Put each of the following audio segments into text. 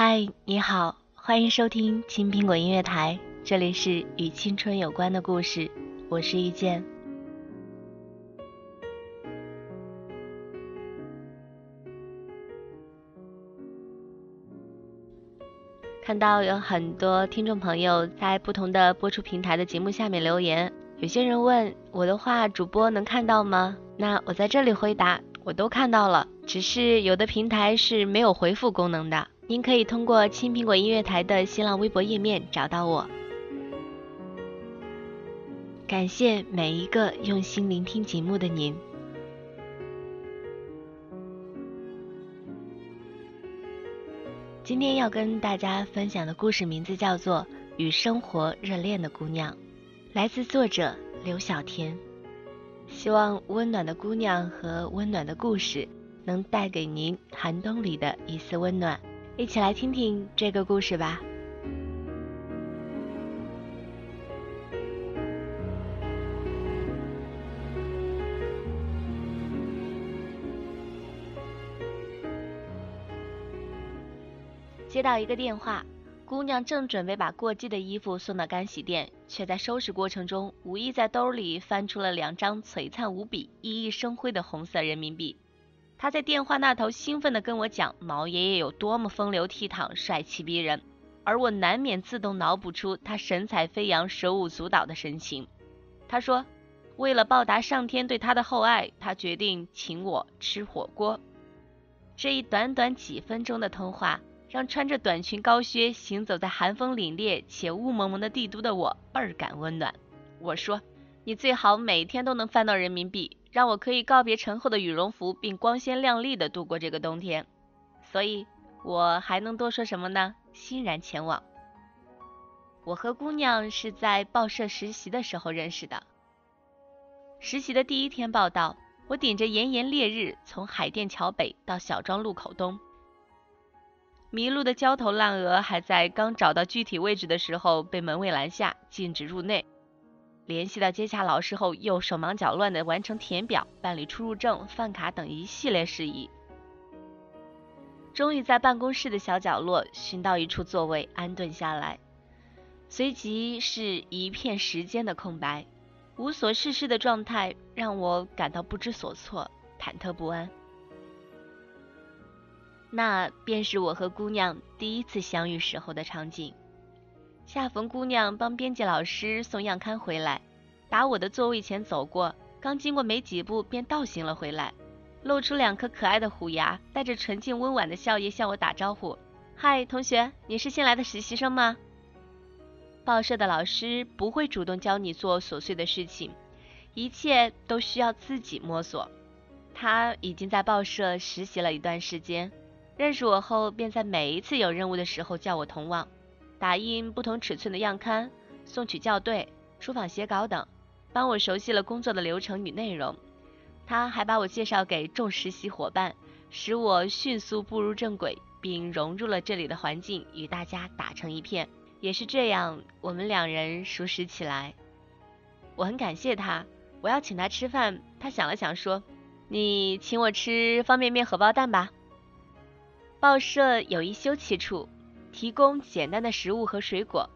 嗨，你好，欢迎收听青苹果音乐台，这里是与青春有关的故事，我是遇见。看到有很多听众朋友在不同的播出平台的节目下面留言，有些人问我的话，主播能看到吗？那我在这里回答，我都看到了，只是有的平台是没有回复功能的。您可以通过青苹果音乐台的新浪微博页面找到我。感谢每一个用心聆听节目的您。今天要跟大家分享的故事名字叫做《与生活热恋的姑娘》，来自作者刘小田。希望温暖的姑娘和温暖的故事能带给您寒冬里的一丝温暖。一起来听听这个故事吧。接到一个电话，姑娘正准备把过季的衣服送到干洗店，却在收拾过程中无意在兜里翻出了两张璀璨无比、熠熠生辉的红色人民币。他在电话那头兴奋地跟我讲毛爷爷有多么风流倜傥、帅气逼人，而我难免自动脑补出他神采飞扬、手舞足蹈的神情。他说，为了报答上天对他的厚爱，他决定请我吃火锅。这一短短几分钟的通话，让穿着短裙高靴行走在寒风凛冽且雾蒙蒙的帝都的我倍感温暖。我说，你最好每天都能翻到人民币。让我可以告别沉厚的羽绒服，并光鲜亮丽的度过这个冬天。所以，我还能多说什么呢？欣然前往。我和姑娘是在报社实习的时候认识的。实习的第一天报道，我顶着炎炎烈日从海淀桥北到小庄路口东，迷路的焦头烂额还在刚找到具体位置的时候被门卫拦下，禁止入内。联系到接洽老师后，又手忙脚乱地完成填表、办理出入证、饭卡等一系列事宜。终于在办公室的小角落寻到一处座位，安顿下来。随即是一片时间的空白，无所事事的状态让我感到不知所措、忐忑不安。那便是我和姑娘第一次相遇时候的场景。恰逢姑娘帮编辑老师送样刊回来，打我的座位前走过，刚经过没几步便倒行了回来，露出两颗可爱的虎牙，带着纯净温婉的笑意向我打招呼：“嗨，同学，你是新来的实习生吗？”报社的老师不会主动教你做琐碎的事情，一切都需要自己摸索。他已经在报社实习了一段时间，认识我后便在每一次有任务的时候叫我同往。打印不同尺寸的样刊，送取校对、出访写稿等，帮我熟悉了工作的流程与内容。他还把我介绍给众实习伙伴，使我迅速步入正轨，并融入了这里的环境，与大家打成一片。也是这样，我们两人熟识起来。我很感谢他，我要请他吃饭。他想了想说：“你请我吃方便面荷包蛋吧。报社有一休憩处，提供简单的食物和水果。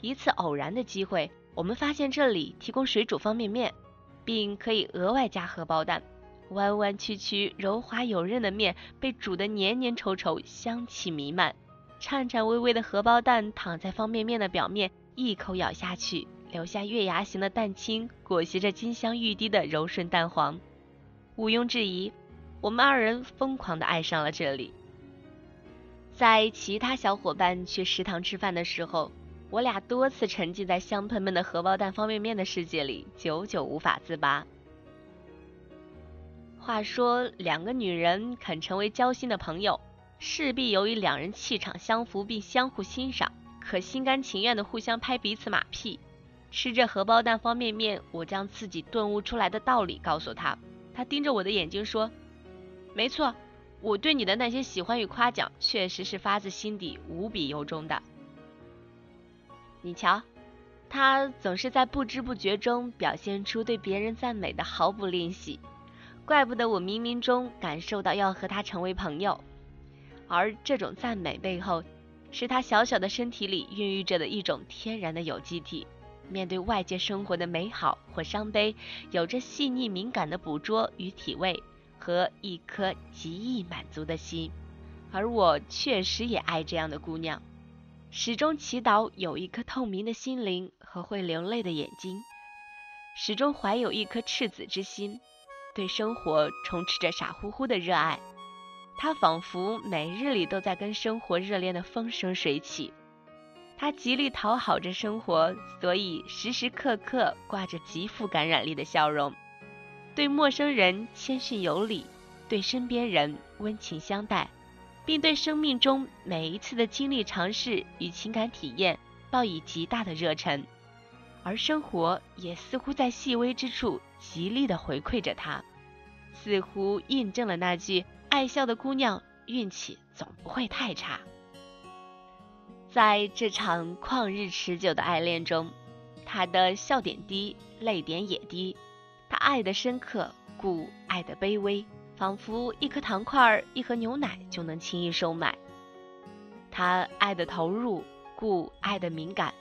一次偶然的机会，我们发现这里提供水煮方便面，并可以额外加荷包蛋。弯弯曲曲、柔滑有韧的面被煮得黏黏稠稠，香气弥漫。颤颤巍巍的荷包蛋躺在方便面的表面，一口咬下去，留下月牙形的蛋清，裹挟着金香欲滴的柔顺蛋黄。毋庸置疑，我们二人疯狂地爱上了这里。在其他小伙伴去食堂吃饭的时候，我俩多次沉浸在香喷喷的荷包蛋方便面的世界里，久久无法自拔。话说，两个女人肯成为交心的朋友。势必由于两人气场相符，并相互欣赏，可心甘情愿地互相拍彼此马屁。吃着荷包蛋方便面，我将自己顿悟出来的道理告诉他。他盯着我的眼睛说：“没错，我对你的那些喜欢与夸奖，确实是发自心底、无比由衷的。你瞧，他总是在不知不觉中表现出对别人赞美的毫不吝惜，怪不得我冥冥中感受到要和他成为朋友。”而这种赞美背后，是他小小的身体里孕育着的一种天然的有机体，面对外界生活的美好或伤悲，有着细腻敏感的捕捉与体味，和一颗极易满足的心。而我确实也爱这样的姑娘，始终祈祷有一颗透明的心灵和会流泪的眼睛，始终怀有一颗赤子之心，对生活充斥着傻乎乎的热爱。他仿佛每日里都在跟生活热恋的风生水起，他极力讨好着生活，所以时时刻刻挂着极富感染力的笑容，对陌生人谦逊有礼，对身边人温情相待，并对生命中每一次的经历、尝试与情感体验抱以极大的热忱，而生活也似乎在细微之处极力的回馈着他，似乎印证了那句。爱笑的姑娘运气总不会太差。在这场旷日持久的爱恋中，他的笑点低，泪点也低。他爱的深刻，故爱的卑微，仿佛一颗糖块、一盒牛奶就能轻易收买。他爱的投入，故爱的敏感，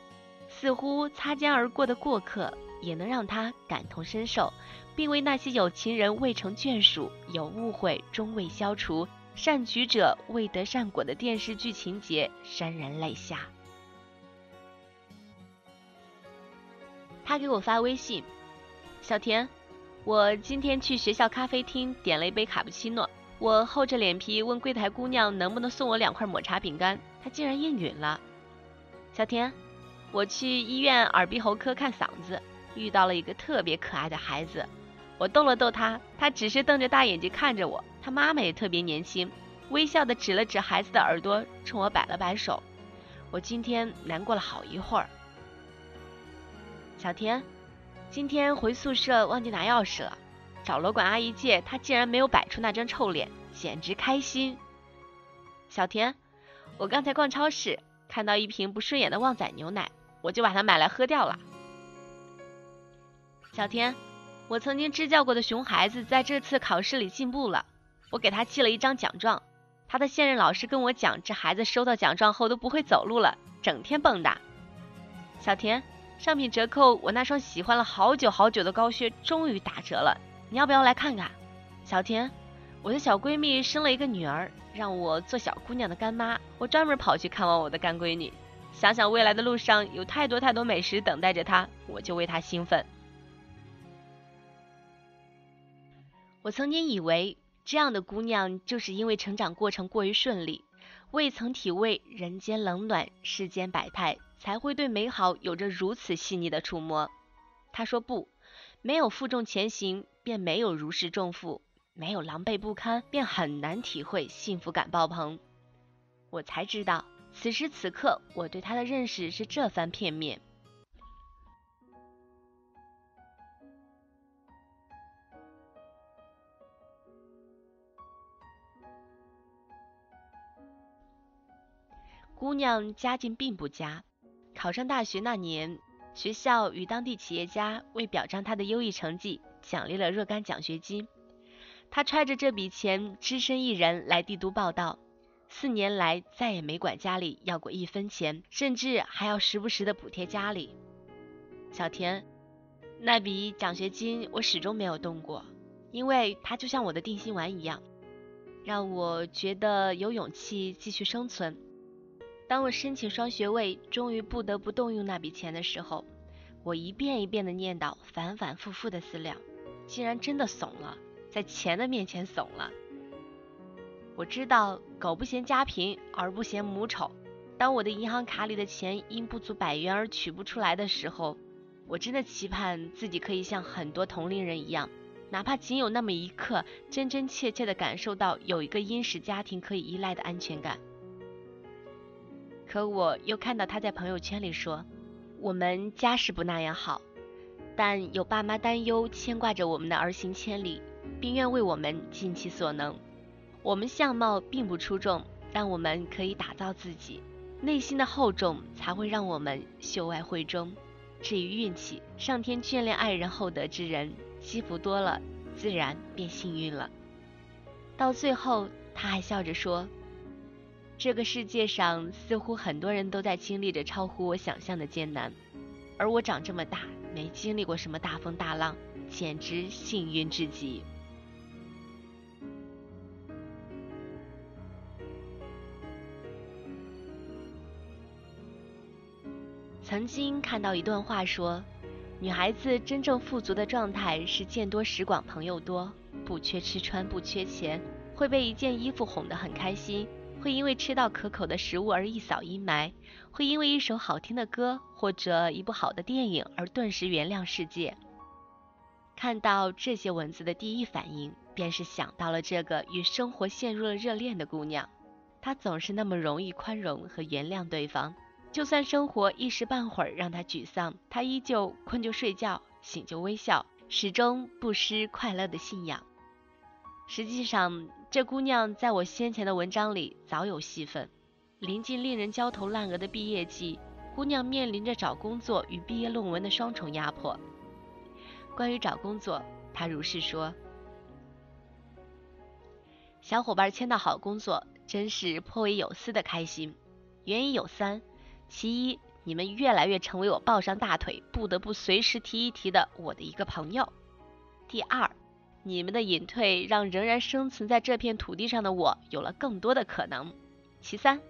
似乎擦肩而过的过客也能让他感同身受。并为那些有情人未成眷属、有误会终未消除、善举者未得善果的电视剧情节潸然泪下。他给我发微信：“小田，我今天去学校咖啡厅点了一杯卡布奇诺，我厚着脸皮问柜台姑娘能不能送我两块抹茶饼干，她竟然应允了。小田，我去医院耳鼻喉科看嗓子，遇到了一个特别可爱的孩子。”我逗了逗他，他只是瞪着大眼睛看着我。他妈妈也特别年轻，微笑的指了指孩子的耳朵，冲我摆了摆手。我今天难过了好一会儿。小田，今天回宿舍忘记拿钥匙了，找楼管阿姨借，她竟然没有摆出那张臭脸，简直开心。小田，我刚才逛超市，看到一瓶不顺眼的旺仔牛奶，我就把它买来喝掉了。小田。我曾经支教过的熊孩子在这次考试里进步了，我给他寄了一张奖状。他的现任老师跟我讲，这孩子收到奖状后都不会走路了，整天蹦跶。小田，上品折扣，我那双喜欢了好久好久的高靴终于打折了，你要不要来看看？小田，我的小闺蜜生了一个女儿，让我做小姑娘的干妈，我专门跑去看望我的干闺女。想想未来的路上有太多太多美食等待着她，我就为她兴奋。我曾经以为，这样的姑娘就是因为成长过程过于顺利，未曾体味人间冷暖、世间百态，才会对美好有着如此细腻的触摸。他说不，没有负重前行，便没有如释重负；没有狼狈不堪，便很难体会幸福感爆棚。我才知道，此时此刻我对他的认识是这番片面。姑娘家境并不佳，考上大学那年，学校与当地企业家为表彰他的优异成绩，奖励了若干奖学金。他揣着这笔钱，只身一人来帝都报道，四年来再也没管家里要过一分钱，甚至还要时不时的补贴家里。小田，那笔奖学金我始终没有动过，因为它就像我的定心丸一样，让我觉得有勇气继续生存。当我申请双学位，终于不得不动用那笔钱的时候，我一遍一遍的念叨，反反复复的思量，竟然真的怂了。在钱的面前怂了。我知道狗不嫌家贫，儿不嫌母丑。当我的银行卡里的钱因不足百元而取不出来的时候，我真的期盼自己可以像很多同龄人一样，哪怕仅有那么一刻，真真切切的感受到有一个殷实家庭可以依赖的安全感。可我又看到他在朋友圈里说，我们家世不那样好，但有爸妈担忧牵挂着我们的儿行千里。并愿为我们尽其所能。我们相貌并不出众，但我们可以打造自己。内心的厚重才会让我们秀外慧中。至于运气，上天眷恋爱人厚德之人，积福多了，自然便幸运了。到最后，他还笑着说：“这个世界上似乎很多人都在经历着超乎我想象的艰难，而我长这么大没经历过什么大风大浪，简直幸运至极。”曾经看到一段话说，女孩子真正富足的状态是见多识广，朋友多，不缺吃穿，不缺钱，会被一件衣服哄得很开心，会因为吃到可口的食物而一扫阴霾，会因为一首好听的歌或者一部好的电影而顿时原谅世界。看到这些文字的第一反应，便是想到了这个与生活陷入了热恋的姑娘，她总是那么容易宽容和原谅对方。就算生活一时半会儿让他沮丧，他依旧困就睡觉，醒就微笑，始终不失快乐的信仰。实际上，这姑娘在我先前的文章里早有戏份。临近令人焦头烂额的毕业季，姑娘面临着找工作与毕业论文的双重压迫。关于找工作，她如是说：“小伙伴签到好工作，真是颇为有丝的开心。原因有三。”其一，你们越来越成为我抱上大腿不得不随时提一提的我的一个朋友。第二，你们的隐退让仍然生存在这片土地上的我有了更多的可能。其三，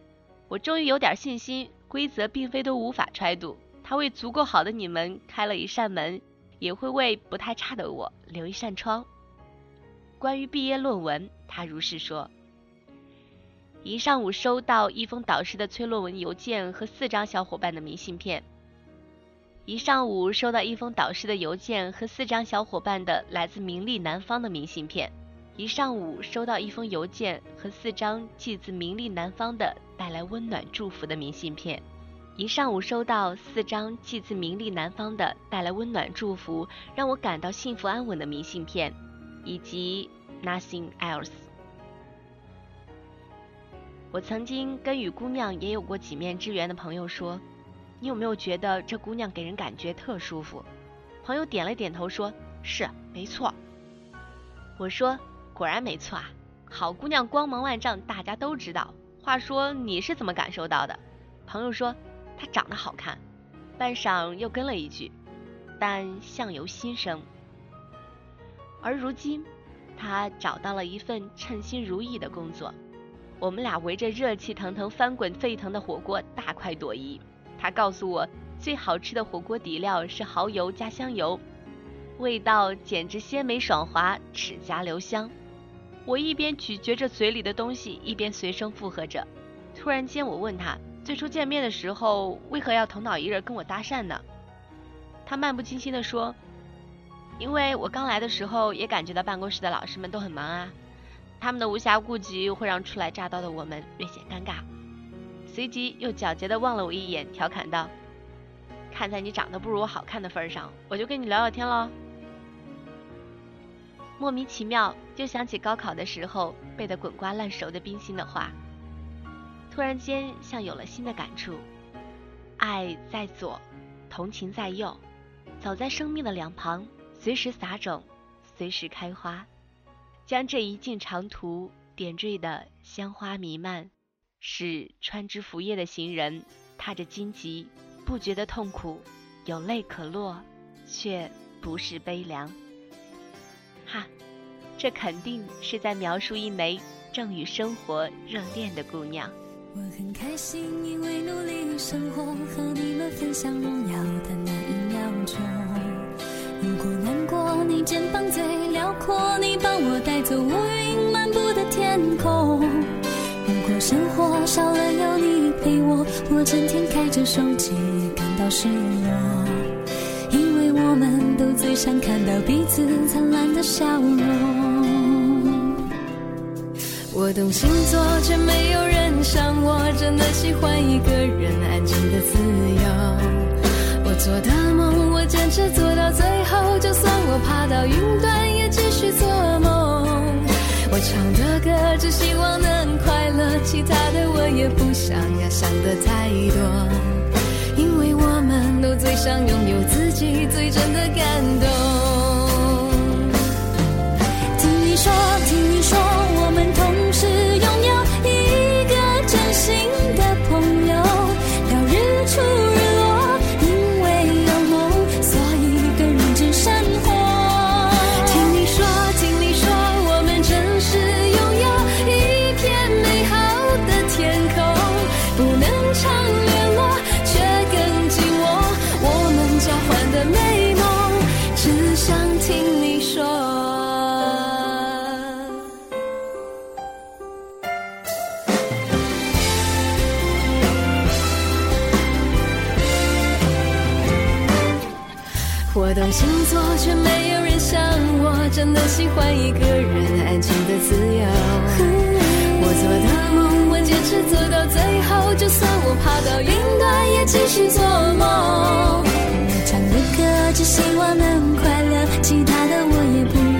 我终于有点信心，规则并非都无法揣度，它为足够好的你们开了一扇门，也会为不太差的我留一扇窗。关于毕业论文，他如是说。一上午收到一封导师的催论文邮件和四张小伙伴的明信片。一上午收到一封导师的邮件和四张小伙伴的来自名利南方的明信片。一上午收到一封邮件和四张寄自名利南方的带来温暖祝福的明信片。一上午收到四张寄自名利南方的带来温暖祝福，让我感到幸福安稳的明信片，以及 nothing else。我曾经跟与姑娘也有过几面之缘的朋友说：“你有没有觉得这姑娘给人感觉特舒服？”朋友点了点头说：“是，没错。”我说：“果然没错啊，好姑娘光芒万丈，大家都知道。话说你是怎么感受到的？”朋友说：“她长得好看。”半晌又跟了一句：“但相由心生。”而如今，她找到了一份称心如意的工作。我们俩围着热气腾腾、翻滚沸腾的火锅大快朵颐。他告诉我，最好吃的火锅底料是蚝油加香油，味道简直鲜美爽滑，齿颊留香。我一边咀嚼着嘴里的东西，一边随声附和着。突然间，我问他，最初见面的时候为何要头脑一热跟我搭讪呢？他漫不经心地说：“因为我刚来的时候也感觉到办公室的老师们都很忙啊。”他们的无暇顾及会让初来乍到的我们略显尴尬，随即又皎洁地望了我一眼，调侃道：“看在你长得不如我好看的份上，我就跟你聊聊天喽。”莫名其妙，就想起高考的时候背得滚瓜烂熟的冰心的话，突然间像有了新的感触：爱在左，同情在右，走在生命的两旁，随时撒种，随时开花。将这一径长途点缀的香花弥漫，是穿枝拂叶的行人踏着荆棘，不觉得痛苦，有泪可落，却不是悲凉。哈，这肯定是在描述一枚正与生活热恋的姑娘。我很开心，因为努力生活，和你们分享荣耀的那一秒钟。如果难过，你肩膀最辽阔，你帮我带走乌云漫步的天空。生活少了有你陪我，我整天开着手机感到失落，因为我们都最想看到彼此灿烂的笑容。我懂星座，却没有人像我，真的喜欢一个人安静的自由。我做的梦，我坚持做到最后，就算我爬到云端，也继续。我唱的歌，只希望能快乐，其他的我也不想要想的太多，因为我们都最想拥有自己最真的感动。听你说，的星座，却没有人像我，真的喜欢一个人安静的自由。我做的梦，我坚持做到最后，就算我爬到云端，也继续做梦。你唱的歌，只希望能快乐，其他的我也不。